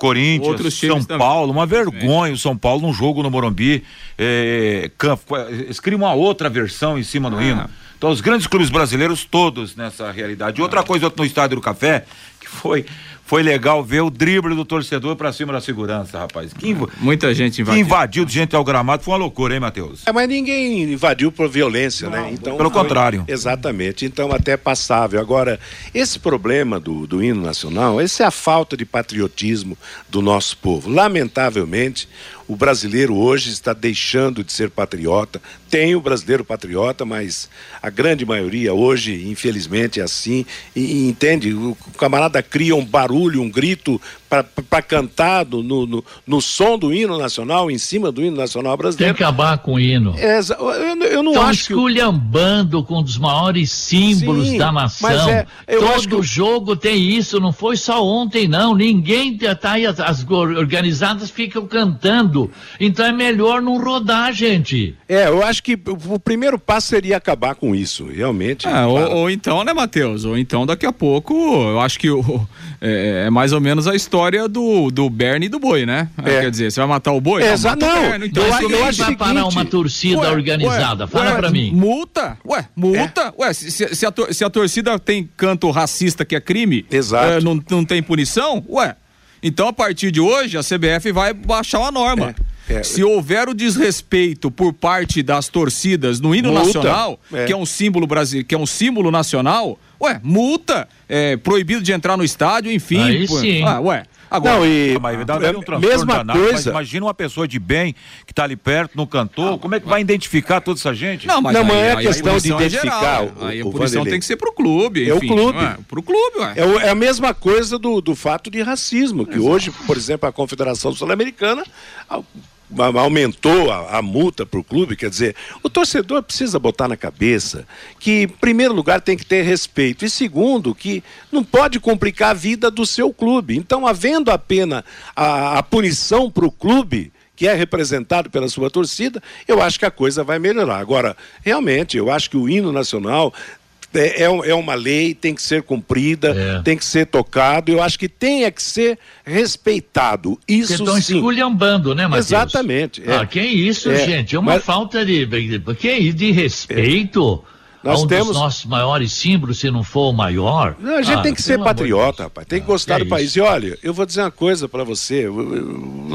Speaker 6: Corinthians,
Speaker 4: Outros
Speaker 6: São. Paulo, uma vergonha o São Paulo num jogo no Morumbi. É, eles criam uma outra versão em cima do
Speaker 4: Ah.
Speaker 6: hino. Então, os grandes clubes brasileiros, todos nessa realidade. E outra coisa no Estádio do Café, que foi, foi legal ver o drible do torcedor pra cima da segurança, rapaz. Que, inv-
Speaker 4: Muita gente
Speaker 6: que
Speaker 4: invadiu.
Speaker 6: invadiu de gente ao gramado foi uma loucura, hein, Matheus?
Speaker 1: É, mas ninguém invadiu por violência, né? Então,
Speaker 6: pelo
Speaker 1: foi-
Speaker 6: contrário.
Speaker 1: Exatamente. Então, até passável. Agora, esse problema do, do hino nacional, essa é a falta de patriotismo do nosso povo. Lamentavelmente, o brasileiro hoje está deixando de ser patriota. Tem o brasileiro patriota, mas a grande maioria hoje, infelizmente, é assim. E, e entende? O camarada cria um barulho, um grito para cantar no, no, no- som do hino nacional, em cima do hino nacional
Speaker 5: Tem
Speaker 1: brasileiro.
Speaker 5: que acabar com o hino.
Speaker 1: É, eu, eu não
Speaker 5: Estão
Speaker 1: acho que. o-
Speaker 5: esculhambando com um dos maiores símbolos
Speaker 1: Sim,
Speaker 5: da
Speaker 1: mas
Speaker 5: nação.
Speaker 1: é, eu acho
Speaker 5: Todo
Speaker 1: que o-
Speaker 5: jogo tem isso, não foi só ontem, não. Ninguém tá aí, as, as or- organizadas ficam cantando. Então é melhor não rodar, gente.
Speaker 1: É, eu acho que o primeiro passo seria acabar com isso, realmente.
Speaker 4: É, ou, ou então, né, Matheus? Ou então daqui a pouco, eu acho que o- é, é mais ou menos a história do, do Berne e do boi, né?
Speaker 1: É.
Speaker 4: Quer dizer, você vai matar o boi?
Speaker 1: É,
Speaker 4: Não,
Speaker 1: não,
Speaker 4: então
Speaker 1: eu
Speaker 4: isso
Speaker 1: acho-
Speaker 4: que
Speaker 5: vai parar uma torcida
Speaker 4: Ué,
Speaker 5: organizada?
Speaker 4: ué,
Speaker 5: Fala
Speaker 4: ué,
Speaker 5: pra mim.
Speaker 4: Multa? Ué, multa?
Speaker 1: É.
Speaker 4: Ué, se, se- se a, tor- se a torcida tem canto racista que é crime,
Speaker 1: Exato.
Speaker 4: é, não, não tem punição? Ué. Então, a partir de hoje, a CBF vai baixar uma norma.
Speaker 1: É, é.
Speaker 4: Se houver o desrespeito por parte das torcidas no hino
Speaker 1: Multa.
Speaker 4: nacional,
Speaker 1: É.
Speaker 4: que é um símbolo brasileiro, que é um símbolo nacional, ué, multa, é, proibido de entrar no estádio, enfim.
Speaker 5: Aí
Speaker 4: pô.
Speaker 5: sim.
Speaker 4: Ah, ué. Agora,
Speaker 1: Não, e
Speaker 6: Mas dá,
Speaker 1: é,
Speaker 6: um transtorno
Speaker 1: mesma
Speaker 6: danado, mas
Speaker 1: coisa.
Speaker 6: imagina uma pessoa de bem que tá ali perto, no cantor, como é que vai identificar toda essa gente?
Speaker 4: Não, mas
Speaker 1: Não,
Speaker 4: aí,
Speaker 1: é
Speaker 4: aí
Speaker 1: questão
Speaker 4: a
Speaker 1: de
Speaker 4: punição é
Speaker 1: identificar
Speaker 4: geral,
Speaker 1: o-
Speaker 4: Aí a
Speaker 1: o
Speaker 4: punição
Speaker 1: Vanderlei.
Speaker 4: tem que ser pro clube.
Speaker 1: É o
Speaker 4: enfim,
Speaker 1: clube.
Speaker 4: ué, pro clube, ué.
Speaker 1: É, o- é a mesma coisa do, do fato de racismo, que hoje, por exemplo, a Confederação Sul-Americana aumentou a, a multa para o clube. Quer dizer, o torcedor precisa botar na cabeça que, em primeiro lugar, tem que ter respeito, e segundo, que não pode complicar a vida do seu clube. Então, havendo apenas a, a punição para o clube. Que é representado pela sua torcida, eu acho que a coisa vai melhorar. Agora, realmente, eu acho que o hino nacional é, é é uma lei, tem que ser cumprida,
Speaker 5: É.
Speaker 1: tem que ser tocado. Eu acho que tem é que ser respeitado. Isso
Speaker 5: estão
Speaker 1: sim.
Speaker 5: esculhambando, né, Matheus?
Speaker 1: Exatamente, é.
Speaker 5: Ah, que isso,
Speaker 1: É,
Speaker 5: gente? É uma
Speaker 1: mas-
Speaker 5: falta de. Isso de respeito
Speaker 1: Nós
Speaker 5: a um
Speaker 1: temos-
Speaker 5: dos nossos maiores símbolos, se não for o maior.
Speaker 1: Não, a gente
Speaker 5: Ah,
Speaker 1: tem que ser
Speaker 5: de
Speaker 1: patriota, rapaz. Tem que
Speaker 5: Ah,
Speaker 1: gostar
Speaker 5: que
Speaker 1: do
Speaker 5: é
Speaker 1: país.
Speaker 5: isso?
Speaker 1: E olha, eu vou dizer uma coisa para você. O,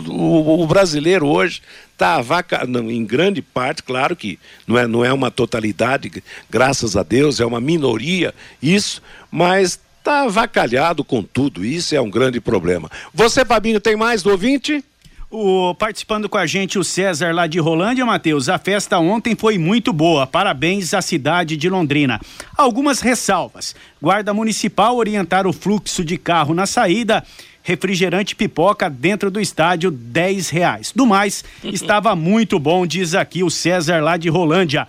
Speaker 1: o- o- brasileiro hoje está em grande parte, claro que não é, não é uma totalidade, graças a Deus, é uma minoria isso, mas está avacalhado com tudo. Isso é um grande problema. Você, Fabinho, tem mais do ouvinte?
Speaker 7: O, participando com a gente o César lá de Rolândia, Matheus. A festa ontem foi muito boa. Parabéns à cidade de Londrina. Algumas ressalvas. Guarda municipal orientar o fluxo de carro na saída. Refrigerante pipoca dentro do estádio, 10 reais. Do mais, estava muito bom, diz aqui o César lá de Rolândia.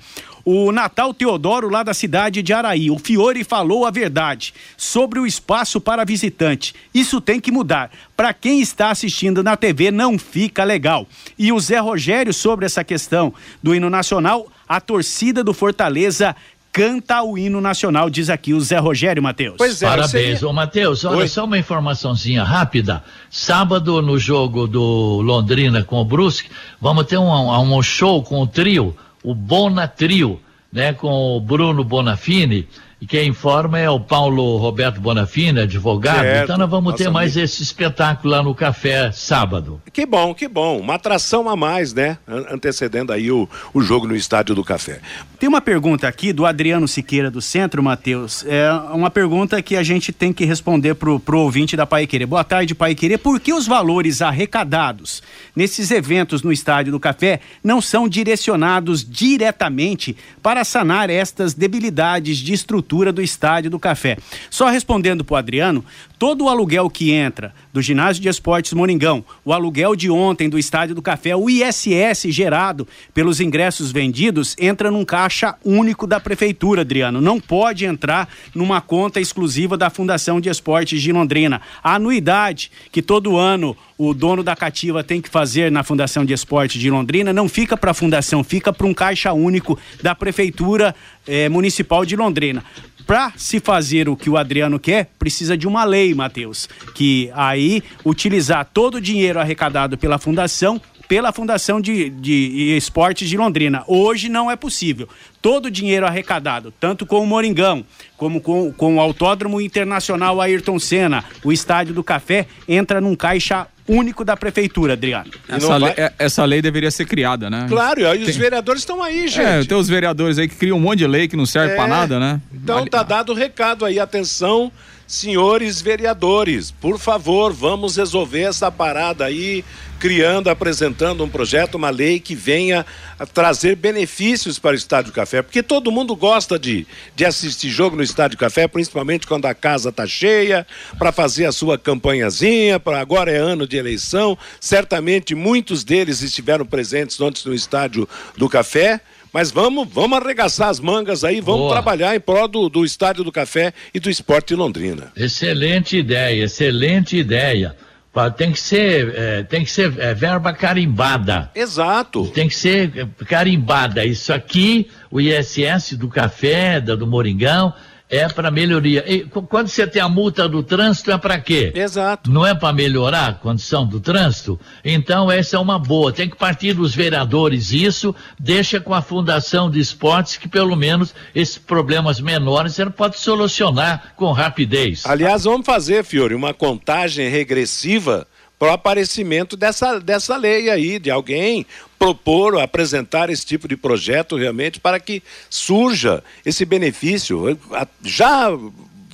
Speaker 7: O Natal Teodoro, lá da cidade de Araí. O Fiore falou a verdade sobre o espaço para visitante. Isso tem que mudar. Para quem está assistindo na TV, não fica legal. E o Zé Rogério, sobre essa questão do hino nacional, a torcida do Fortaleza canta o hino nacional, diz aqui o Zé Rogério, Matheus.
Speaker 1: Pois é,
Speaker 5: Parabéns.
Speaker 1: seria-
Speaker 5: Ô, Matheus, olha
Speaker 1: Oi.
Speaker 5: só uma informaçãozinha rápida. Sábado, no jogo do Londrina com o Brusque, vamos ter um, um show com o trio, o Bona Trio, né? Com o Bruno Bonafini E quem informa é o Paulo Roberto Bonafina, advogado.
Speaker 1: Certo.
Speaker 5: Então nós vamos ter mais
Speaker 1: amigo.
Speaker 5: esse espetáculo lá no café sábado.
Speaker 1: Que bom, que bom. Uma atração a mais, né? An- Antecedendo aí o, o jogo no Estádio do Café.
Speaker 7: Tem uma pergunta aqui do Adriano Siqueira do Centro, Matheus. É uma pergunta que a gente tem que responder pro, pro ouvinte da Pai Querer. Boa tarde, Pai Querer. Por que os valores arrecadados nesses eventos no Estádio do Café não são direcionados diretamente para sanar estas debilidades de estrutura do Estádio do Café? Só respondendo pro Adriano, todo o aluguel que entra do Ginásio de Esportes Moringão, o aluguel de ontem do Estádio do Café, o ISS gerado pelos ingressos vendidos, entra num caixa único da Prefeitura, Adriano. Não pode entrar numa conta exclusiva da Fundação de Esportes de Londrina. A anuidade que todo ano o dono da cativa tem que fazer na Fundação de Esportes de Londrina não fica para a Fundação, fica para um caixa único da Prefeitura eh, Municipal de Londrina. Para se fazer o que o Adriano quer, precisa de uma lei, Matheus, que aí utilizar todo o dinheiro arrecadado pela fundação pela Fundação de, de Esportes de Londrina. Hoje não é possível. Todo o dinheiro arrecadado, tanto com o Moringão, como com, com o Autódromo Internacional Ayrton Senna, o Estádio do Café, entra num caixa único da Prefeitura, Adriano.
Speaker 4: Essa,
Speaker 1: não
Speaker 4: lei,
Speaker 1: vai-
Speaker 4: é- essa lei deveria ser criada, né?
Speaker 1: Claro, e os
Speaker 4: Tem-
Speaker 1: vereadores estão aí, gente.
Speaker 4: É, tem os vereadores aí que criam um monte de lei que não serve
Speaker 1: É.
Speaker 4: pra nada, né?
Speaker 1: Então
Speaker 4: Ali-
Speaker 1: tá dado o recado aí, atenção, senhores vereadores, por favor, vamos resolver essa parada aí, criando, apresentando um projeto, uma lei que venha trazer benefícios para o Estádio Café, porque todo mundo gosta de, de assistir jogo no Estádio Café, principalmente quando a casa tá cheia, para fazer a sua campanhazinha, para agora é ano de eleição, certamente muitos deles estiveram presentes ontem no Estádio do Café, mas vamos, vamos arregaçar as mangas aí, vamos
Speaker 5: Boa.
Speaker 1: trabalhar em prol do, do Estádio do Café e do Esporte de Londrina.
Speaker 5: Excelente ideia, excelente ideia. Tem que ser, eh, tem que ser eh, verba carimbada.
Speaker 1: Exato.
Speaker 5: Tem que ser eh, carimbada. Isso aqui, o ISS do café, da, do Moringão, é para melhoria. E qu- quando você tem a multa do trânsito, é para quê?
Speaker 1: Exato.
Speaker 5: Não é para melhorar a condição do trânsito? Então, essa é uma boa. Tem que partir dos vereadores isso, deixa com a Fundação de Esportes, que pelo menos esses problemas menores ela pode solucionar com rapidez.
Speaker 1: Aliás, vamos fazer, Fiore, uma contagem regressiva para o aparecimento dessa, dessa lei aí, de alguém propor, apresentar esse tipo de projeto realmente para que surja esse benefício. Já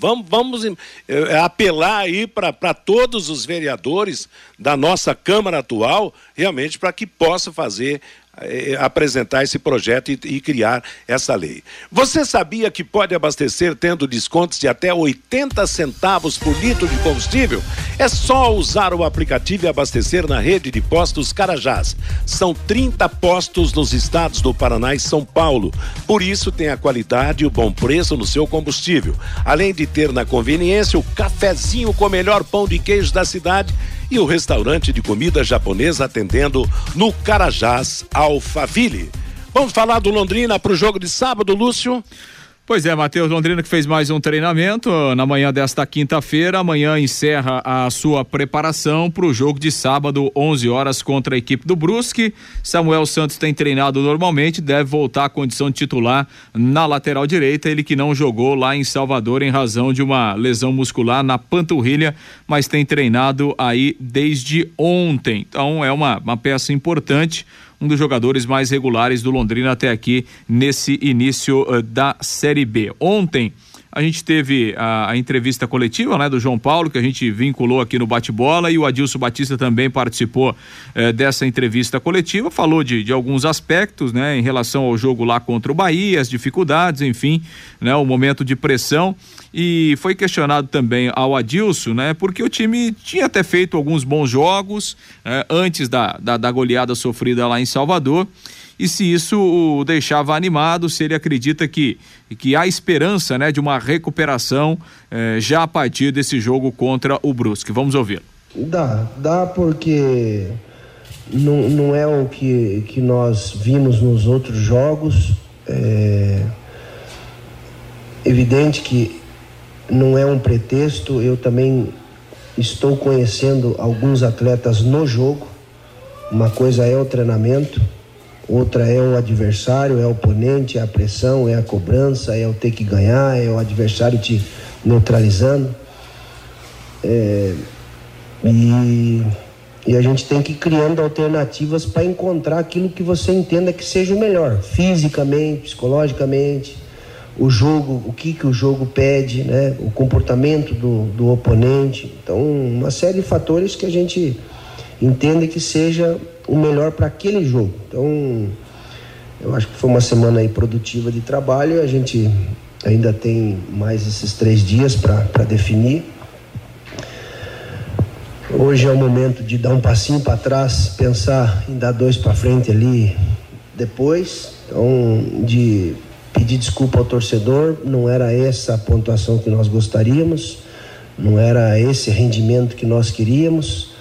Speaker 1: vamos, vamos eh, apelar aí para todos os vereadores da nossa Câmara atual, realmente para que possa fazer eh, apresentar esse projeto e, e criar essa lei. Você sabia que pode abastecer tendo descontos de até 80 centavos por litro de combustível? É só usar o aplicativo e abastecer na rede de postos Carajás. São 30 postos nos estados do Paraná e São Paulo. Por isso tem a qualidade e o bom preço no seu combustível. Além de ter na conveniência o cafezinho com o melhor pão de queijo da cidade e o restaurante de comida japonesa atendendo no Carajás Alphaville. Vamos falar do Londrina para o jogo de sábado, Lúcio?
Speaker 4: Pois é, Matheus Londrina que fez mais um treinamento uh, na manhã desta quinta-feira. Amanhã encerra a sua preparação para o jogo de sábado, 11 horas, contra a equipe do Brusque. Samuel Santos tem treinado normalmente, deve voltar à condição de titular na lateral direita. Ele que não jogou lá em Salvador em razão de uma lesão muscular na panturrilha, mas tem treinado aí desde ontem. Então é uma, uma peça importante um dos jogadores mais regulares do Londrina até aqui nesse início uh, da Série B. Ontem a gente teve a, a, entrevista coletiva né, do João Paulo, que a gente vinculou aqui no bate-bola, e o Adilson Batista também participou eh, dessa entrevista coletiva, falou de, de alguns aspectos né, em relação ao jogo lá contra o Bahia, as dificuldades, enfim, né, o momento de pressão. E foi questionado também ao Adilson, né? Porque o time tinha até feito alguns bons jogos eh, antes da, da, da goleada sofrida lá em Salvador e se isso o deixava animado, se ele acredita que, que há esperança né, de uma recuperação eh, já a partir desse jogo contra o Brusque. Vamos ouvir.
Speaker 9: Dá, dá porque não, não é o que, que nós vimos nos outros jogos. É evidente que não é um pretexto, eu também estou conhecendo alguns atletas no jogo. Uma coisa é o treinamento, outra é o adversário, é o oponente, é a pressão, é a cobrança, é o ter que ganhar, é o adversário te neutralizando. É, e, e a gente tem que ir criando alternativas para encontrar aquilo que você entenda que seja o melhor, fisicamente, psicologicamente, o jogo, o que, que o jogo pede, né? o comportamento do, do oponente. Então, uma série de fatores que a gente entende que seja o melhor para aquele jogo. Então, eu acho que foi uma semana aí produtiva de trabalho. A gente ainda tem mais esses três dias para definir. Hoje é o momento de dar um passinho para trás, pensar em dar dois para frente ali depois. Então, de pedir desculpa ao torcedor, não era essa a pontuação que nós gostaríamos, não era esse rendimento que nós queríamos,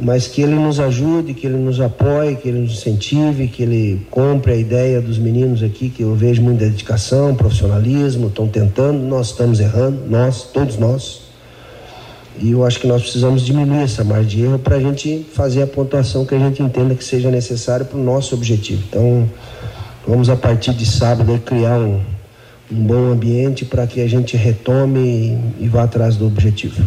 Speaker 9: mas que ele nos ajude, que ele nos apoie, que ele nos incentive, que ele compre a ideia dos meninos aqui, que eu vejo muita dedicação, profissionalismo, estão tentando, nós estamos errando, nós, todos nós. E eu acho que nós precisamos diminuir essa margem de erro para a gente fazer a pontuação que a gente entenda que seja necessária para o nosso objetivo. Então, Vamos a partir de sábado criar um, um bom ambiente para que a gente retome e, e, vá atrás do objetivo.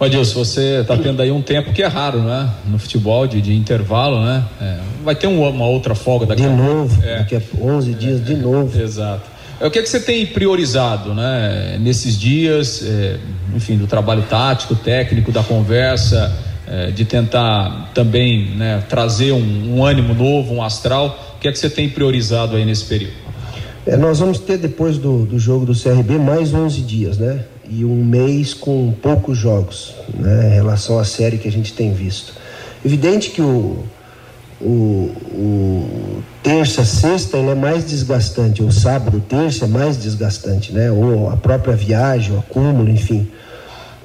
Speaker 4: Adilson, você está tendo aí um tempo que é raro, né? No futebol, de, de intervalo, né? É, vai ter um, uma outra folga daqui
Speaker 9: De a novo, é. daqui a 11 dias, é, de novo.
Speaker 4: Exato. É, o que, é que você tem priorizado, né? Nesses dias, é, enfim, do trabalho tático, técnico, da conversa, é, de tentar também né, trazer um, um ânimo novo, um astral o que é que você tem priorizado aí nesse período?
Speaker 9: É, nós vamos ter depois do, do jogo do CRB mais 11 dias, né? E um mês com poucos jogos, né? Em relação à série que a gente tem visto. Evidente que o, o, o terça, sexta ele é mais desgastante, o sábado, terça é mais desgastante, né? Ou a própria viagem, o acúmulo, enfim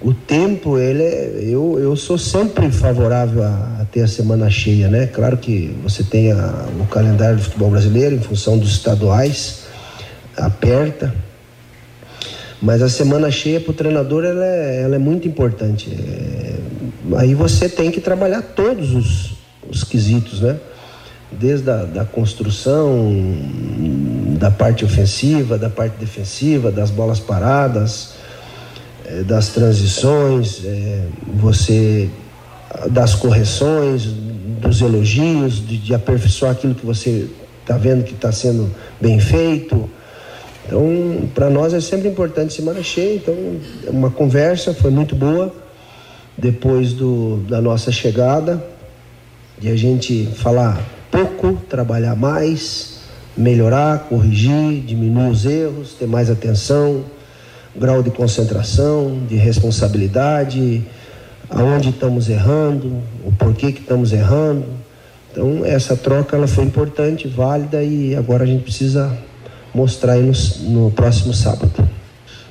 Speaker 9: o tempo, ele é, eu, eu sou sempre favorável a, a, ter a semana cheia, né? Claro que você tem a, o calendário do futebol brasileiro, em função dos estaduais, aperta, mas a semana cheia para o treinador ela é, ela é muito importante. É, aí você tem que trabalhar todos os, os quesitos, né? Desde a da construção, da parte ofensiva, da parte defensiva, das bolas paradas, é, das transições, é, você das correções, dos elogios, de, de aperfeiçoar aquilo que você está vendo que está sendo bem feito. Então, para nós é sempre importante semana cheia. Então, uma conversa foi muito boa depois do, da nossa chegada, de a gente falar pouco, trabalhar mais, melhorar, corrigir, diminuir os erros, ter mais atenção, grau de concentração, de responsabilidade, aonde estamos errando, o porquê que estamos errando. Então essa troca ela foi importante, válida e agora a gente precisa mostrar aí no, no próximo sábado.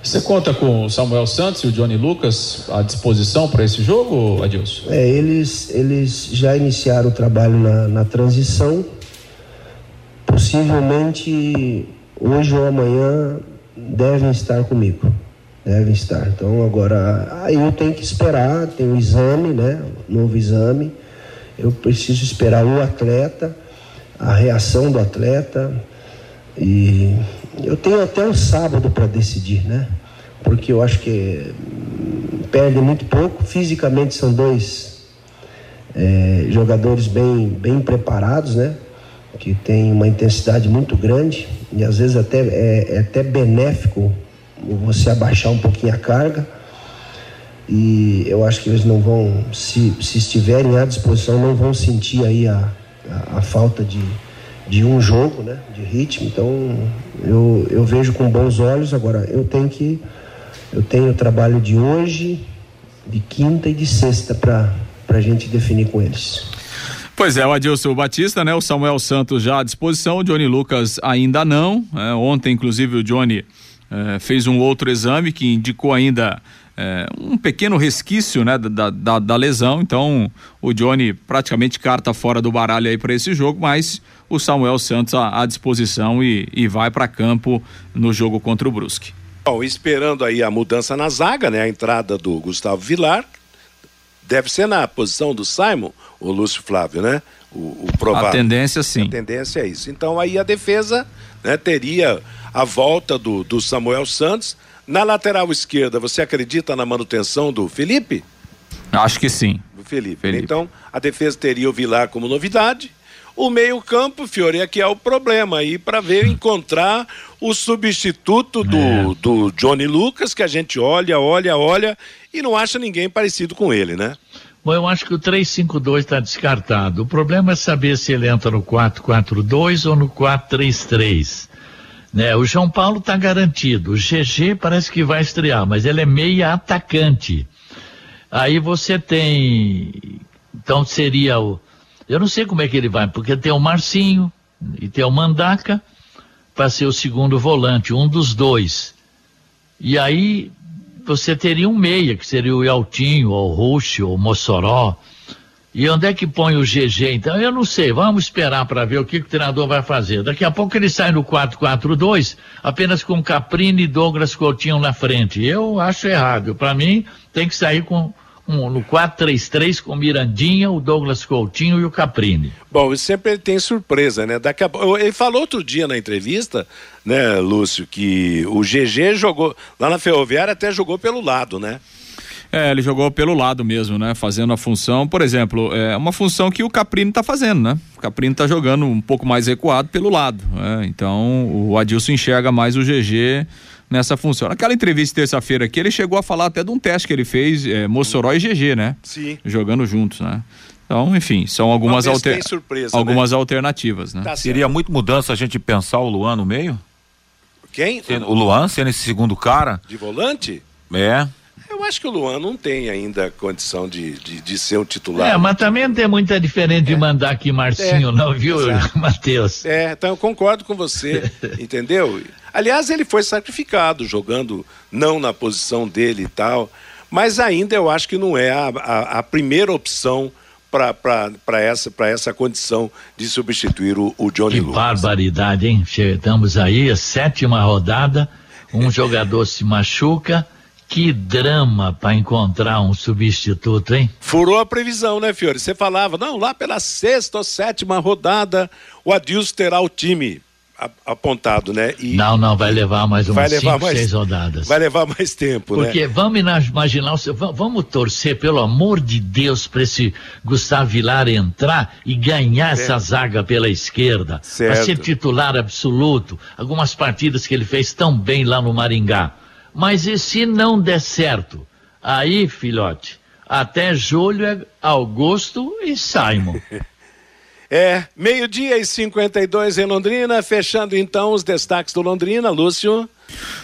Speaker 4: Você conta com o Samuel Santos e o Johnny Lucas à disposição para esse jogo, Adilson?
Speaker 9: É, eles, eles já iniciaram o trabalho na, na transição. Possivelmente hoje ou amanhã devem estar comigo. Devem estar. Então agora aí eu tenho que esperar, tem o um exame, né? Novo exame. Eu preciso esperar o atleta, a reação do atleta. E eu tenho até o sábado para decidir, né? Porque eu acho que perde muito pouco. Fisicamente são dois é, jogadores bem, bem preparados, né? Que tem uma intensidade muito grande e às vezes até é, é até benéfico você abaixar um pouquinho a carga. E eu acho que eles não vão, se, se estiverem à disposição, não vão sentir aí a, a, a falta de, de um jogo, né? De ritmo. Então eu, eu vejo com bons olhos. Agora eu tenho que. Eu tenho o trabalho de hoje, de quinta e de sexta para a gente definir com eles.
Speaker 4: Pois é, o Adilson Batista, né? O Samuel Santos já à disposição, o Johnny Lucas ainda não. É, ontem, inclusive, o Johnny é, fez um outro exame que indicou ainda é, um pequeno resquício né, da, da, da, lesão. Então, o Johnny praticamente carta fora do baralho aí para esse jogo, mas o Samuel Santos à, à disposição e, e vai para campo no jogo contra o Brusque.
Speaker 1: Bom, esperando aí a mudança na zaga, né? A entrada do Gustavo Vilar, deve ser na posição do Simon, o Lúcio Flávio, né? o, o provável.
Speaker 4: A tendência sim.
Speaker 1: A tendência é isso. Então aí a defesa né, teria a volta do, do Samuel Santos. Na lateral esquerda, você acredita na manutenção do Felipe?
Speaker 4: Acho que sim.
Speaker 1: Do Felipe. Felipe. Então, a defesa teria o Vilar como novidade. O meio-campo, Fiore, aqui é o problema aí para ver encontrar o substituto do, é. do Johnny Lucas, que a gente olha, olha, olha e não acha ninguém parecido com ele, né?
Speaker 5: Bom, eu acho que o 352 está descartado. O problema é saber se ele entra no 442 ou no 433. Né? O João Paulo está garantido. O GG parece que vai estrear, mas ele é meia atacante. Aí você tem. Então seria o. Eu não sei como é que ele vai, porque tem o Marcinho e tem o Mandaca para ser o segundo volante, um dos dois. E aí você teria um meia, que seria o Yaltinho, ou o Ruxo, ou o Mossoró. E onde é que põe o GG? Então, eu não sei. Vamos esperar para ver o que, que, o treinador vai fazer. Daqui a pouco ele sai no 4-4-2, apenas com Caprini e Douglas Coutinho na frente. Eu acho errado. Para mim, tem que sair com um, no 4-3-3 com Mirandinha, o Douglas Coutinho e o Caprini.
Speaker 1: Bom, sempre ele tem surpresa, né? Daqui a... Ele falou outro dia na entrevista, né, Lúcio, que o GG jogou, lá na Ferroviária até jogou pelo lado, né?
Speaker 4: É, ele jogou pelo lado mesmo, né? Fazendo a função, por exemplo, é uma função que o Caprini está fazendo, né? O Caprini está jogando um pouco mais recuado pelo lado. Né? Então o Adilson enxerga mais o GG nessa função. Naquela entrevista terça-feira aqui, ele chegou a falar até de um teste que ele fez, é, Mossoró e GG, né?
Speaker 1: Sim.
Speaker 4: Jogando juntos, né? Então, enfim, são algumas, alter...
Speaker 1: surpresa,
Speaker 4: algumas né? alternativas, né?
Speaker 6: Tá Seria muito mudança a gente pensar o Luan no meio?
Speaker 1: Quem?
Speaker 6: O Luan sendo esse segundo cara?
Speaker 1: De volante?
Speaker 6: É.
Speaker 1: Eu acho que o Luan não tem ainda condição de, de, de ser um titular.
Speaker 5: É, mas também não tem muita diferença de é. mandar aqui Marcinho, é, não, viu, Matheus?
Speaker 1: É, então eu concordo com você, entendeu? Aliás, ele foi sacrificado, jogando não na posição dele e tal, mas ainda eu acho que não é a, a, a primeira opção para essa, essa condição de substituir o, o Johnny
Speaker 5: que
Speaker 1: Lucas.
Speaker 5: barbaridade, hein? Chegamos aí, a sétima rodada, um jogador se machuca, que drama para encontrar um substituto, hein?
Speaker 1: Furou a previsão, né, Fiore? Você falava, não, lá pela sexta ou sétima rodada, o Adilson terá o time apontado, né?
Speaker 5: E não, não, vai levar mais umas vai levar cinco, mais, seis rodadas.
Speaker 1: Vai levar mais tempo,
Speaker 5: Porque
Speaker 1: né?
Speaker 5: vamos imaginar, vamos torcer, pelo amor de Deus, para esse Gustavo Vilar entrar e ganhar é. essa zaga pela esquerda. Para ser titular absoluto. Algumas partidas que ele fez tão bem lá no Maringá. Mas e se não der certo? Aí, filhote, até julho é Augusto e Simon.
Speaker 1: É, meio-dia e 52 em Londrina, fechando então os destaques do Londrina, Lúcio.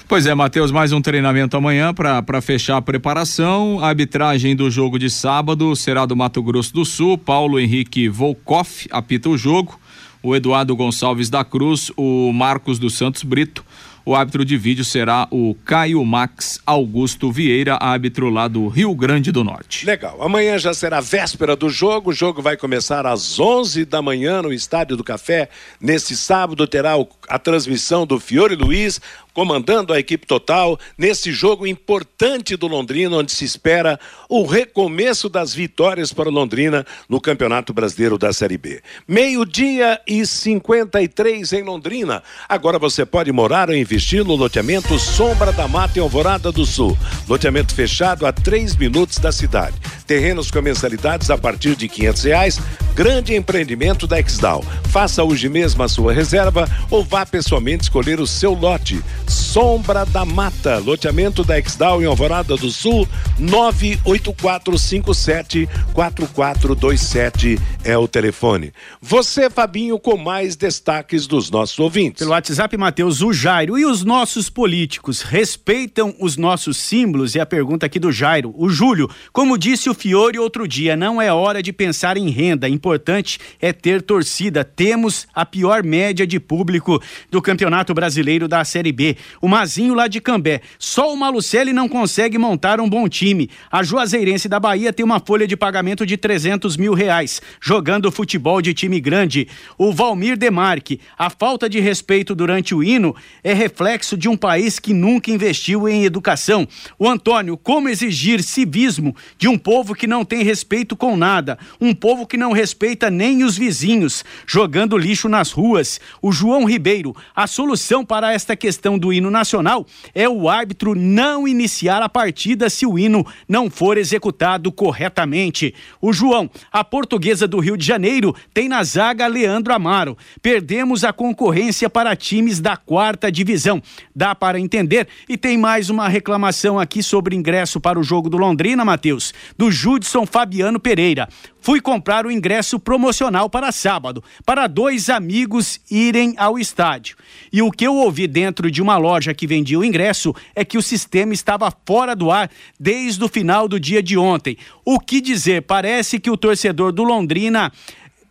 Speaker 4: Pois é, Matheus, mais um treinamento amanhã para fechar a preparação. A arbitragem do jogo de sábado será do Mato Grosso do Sul. Paulo Henrique Volkoff apita o jogo. O Eduardo Gonçalves da Cruz, o Marcos dos Santos Brito o árbitro de vídeo será o Caio Max Augusto Vieira, árbitro lá do Rio Grande do Norte.
Speaker 1: Legal. Amanhã já será véspera do jogo. O jogo vai começar às 11 da manhã no Estádio do Café. Nesse sábado terá a transmissão do Fiore Luiz, comandando a equipe total nesse jogo importante do Londrina, onde se espera o recomeço das vitórias para o Londrina no Campeonato Brasileiro da Série B. Meio-dia e 53 em Londrina. Agora você pode morar ou investir no loteamento Sombra da Mata em Alvorada do Sul. Loteamento fechado a três minutos da cidade. Terrenos com mensalidades a partir de quinhentos reais. Grande empreendimento da Exdal. Faça hoje mesmo a sua reserva ou vá pessoalmente escolher o seu lote. Sombra da Mata, loteamento da Exdal em Alvorada do Sul, 984574427 é o telefone. Você, Fabinho, com mais destaques dos nossos ouvintes.
Speaker 7: Pelo WhatsApp, Matheus, o Jairo e os nossos políticos respeitam os nossos símbolos? E a pergunta aqui do Jairo. O Júlio, como disse o Fiore outro dia, não é hora de pensar em renda, importante é ter torcida. Temos a pior média de público do Campeonato Brasileiro da Série B. O Mazinho lá de Cambé. Só o Malucelli não consegue montar um bom time. A Juazeirense da Bahia tem uma folha de pagamento de 300 mil reais, jogando futebol de time grande. O Valmir Demarque. A falta de respeito durante o hino é reflexo de um país que nunca investiu em educação. O Antônio, como exigir civismo de um povo que não tem respeito com nada? Um povo que não respeita respeita nem os vizinhos, jogando lixo nas ruas. O João Ribeiro, a solução para esta questão do hino nacional é o árbitro não iniciar a partida se o hino não for executado corretamente. O João, a portuguesa do Rio de Janeiro, tem na zaga Leandro Amaro. Perdemos a concorrência para times da quarta divisão. Dá para entender? E tem mais uma reclamação aqui sobre ingresso para o jogo do Londrina, Matheus, do Judson Fabiano Pereira. Fui comprar o ingresso promocional para sábado, para dois amigos irem ao estádio. E o que eu ouvi dentro de uma loja que vendia o ingresso é que o sistema estava fora do ar desde o final do dia de ontem. O que dizer? Parece que o torcedor do Londrina.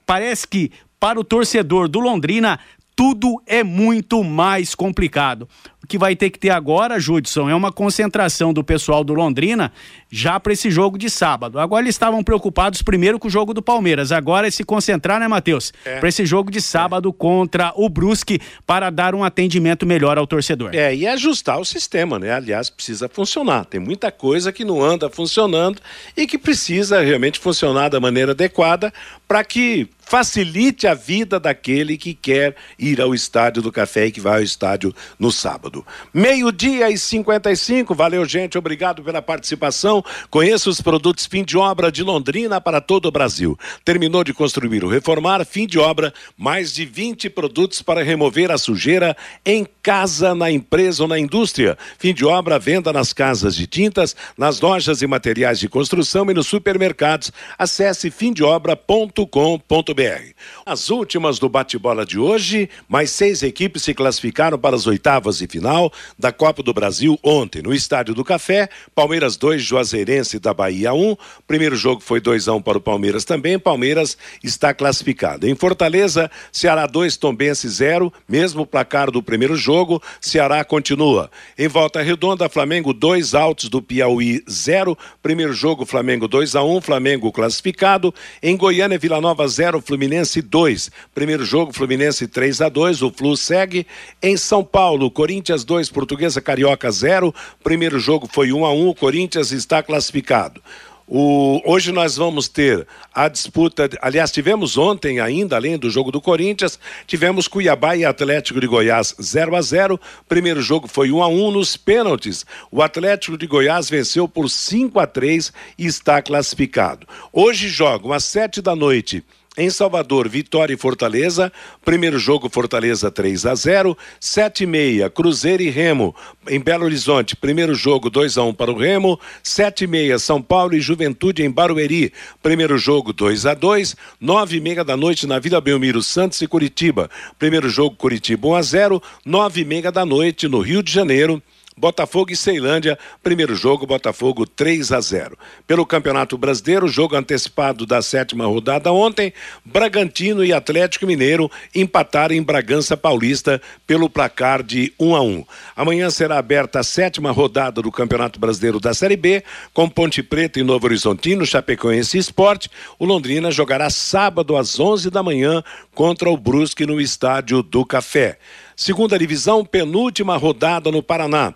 Speaker 7: Parece que para o torcedor do Londrina tudo é muito mais complicado. O que vai ter que ter agora, Judson, é uma concentração do pessoal do Londrina já para esse jogo de sábado. Agora eles estavam preocupados primeiro com o jogo do Palmeiras, agora é se concentrar, né, Matheus? É. Para esse jogo de sábado é. contra o Brusque para dar um atendimento melhor ao torcedor.
Speaker 1: É, e ajustar o sistema, né? Aliás, precisa funcionar. Tem muita coisa que não anda funcionando e que precisa realmente funcionar da maneira adequada para que facilite a vida daquele que quer ir ao estádio do café e que vai ao estádio no sábado. Meio-dia e 55, valeu, gente, obrigado pela participação. Conheça os produtos fim de obra de Londrina para todo o Brasil. Terminou de construir ou reformar, fim de obra, mais de 20 produtos para remover a sujeira em casa, na empresa ou na indústria. Fim de obra, venda nas casas de tintas, nas lojas e materiais de construção e nos supermercados. Acesse fimdeobra.com.br. As últimas do bate-bola de hoje, mais seis equipes se classificaram para as oitavas e final da Copa do Brasil ontem, no Estádio do Café. Palmeiras 2, Juazeirense da Bahia 1. Um. Primeiro jogo foi 2 a 1 um para o Palmeiras também. Palmeiras está classificado. Em Fortaleza, Ceará 2, Tombense 0. Mesmo placar do primeiro jogo, Ceará continua. Em Volta Redonda, Flamengo 2, Altos do Piauí 0. Primeiro jogo, Flamengo 2 a 1 um, Flamengo classificado. Em Goiânia, Vila Nova 0, Fluminense 2. Primeiro jogo, Fluminense 3 a 2 O Flu segue. Em São Paulo, Corinthians 2, Portuguesa Carioca 0. Primeiro jogo foi 1 a 1 O Corinthians está classificado. O, hoje nós vamos ter a disputa. Aliás, tivemos ontem ainda, além do jogo do Corinthians, tivemos Cuiabá e Atlético de Goiás 0 a 0 Primeiro jogo foi 1 a 1 nos pênaltis. O Atlético de Goiás venceu por 5 a 3 e está classificado. Hoje jogam às 7 da noite em Salvador, Vitória e Fortaleza. Primeiro jogo, Fortaleza 3 a 0. 7 e meia, Cruzeiro e Remo. Em Belo Horizonte, primeiro jogo 2 a 1 para o Remo. 7 e meia, São Paulo e Juventude em Barueri. Primeiro jogo 2 a 2. 9 e meia da noite na Vila Belmiro, Santos e Curitiba. Primeiro jogo, Curitiba 1 a 0. 9 e meia da noite no Rio de Janeiro. Botafogo e Ceilândia, primeiro jogo, Botafogo 3 a 0. Pelo Campeonato Brasileiro, jogo antecipado da sétima rodada ontem, Bragantino e Atlético Mineiro empataram em Bragança Paulista pelo placar de 1 a 1. Amanhã será aberta a sétima rodada do Campeonato Brasileiro da Série B, com Ponte Preta e Novo Horizontino, Chapecoense e Esporte. O Londrina jogará sábado às 11 da manhã contra o Brusque no Estádio do Café. Segunda divisão, penúltima rodada no Paraná.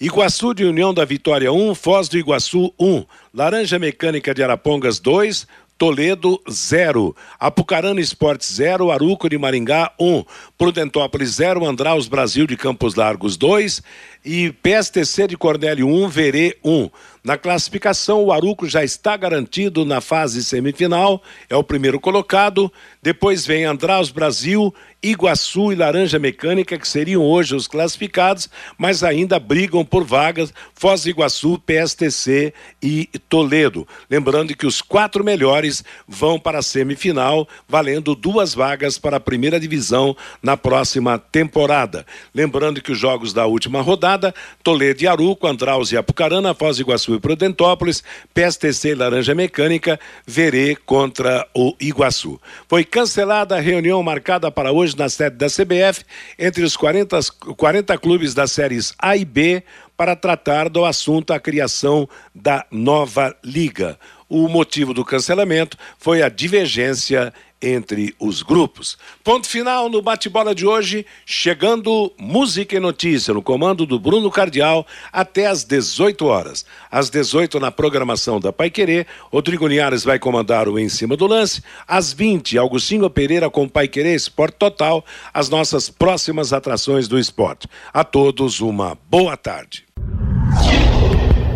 Speaker 1: Iguaçu de União da Vitória 1, Foz do Iguaçu 1, Laranja Mecânica de Arapongas 2, Toledo 0, Apucarana Esportes 0, Aruco de Maringá 1, Prudentópolis 0, Andraus Brasil de Campos Largos 2 e PSTC de Cornélio 1, Verê 1. Na classificação, o Aruco já está garantido na fase semifinal, é o primeiro colocado. Depois vem Andraus Brasil, Iguaçu e Laranja Mecânica, que seriam hoje os classificados, mas ainda brigam por vagas Foz do Iguaçu, PSTC e Toledo. Lembrando que os quatro melhores vão para a semifinal, valendo duas vagas para a primeira divisão na próxima temporada. Lembrando que os jogos da última rodada, Toledo e Aruco, Andraus e Apucarana, Foz do Iguaçu e Prudentópolis, PSTC Laranja Mecânica, Verê contra o Iguaçu. Foi cancelada a reunião marcada para hoje na sede da CBF entre os 40, 40 clubes das séries A e B para tratar do assunto a criação da nova liga. O motivo do cancelamento foi a divergência entre os grupos. Ponto final no bate-bola de hoje, chegando música e notícia no comando do Bruno Cardial até às 18 horas. Às 18 na programação da Pai Querer, Rodrigo Linhares vai comandar o Em Cima do Lance. Às 20, Augustinho Pereira com Pai Querer Esporte Total, as nossas próximas atrações do esporte. A todos uma boa tarde.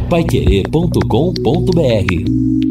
Speaker 2: Paiquerê.com.br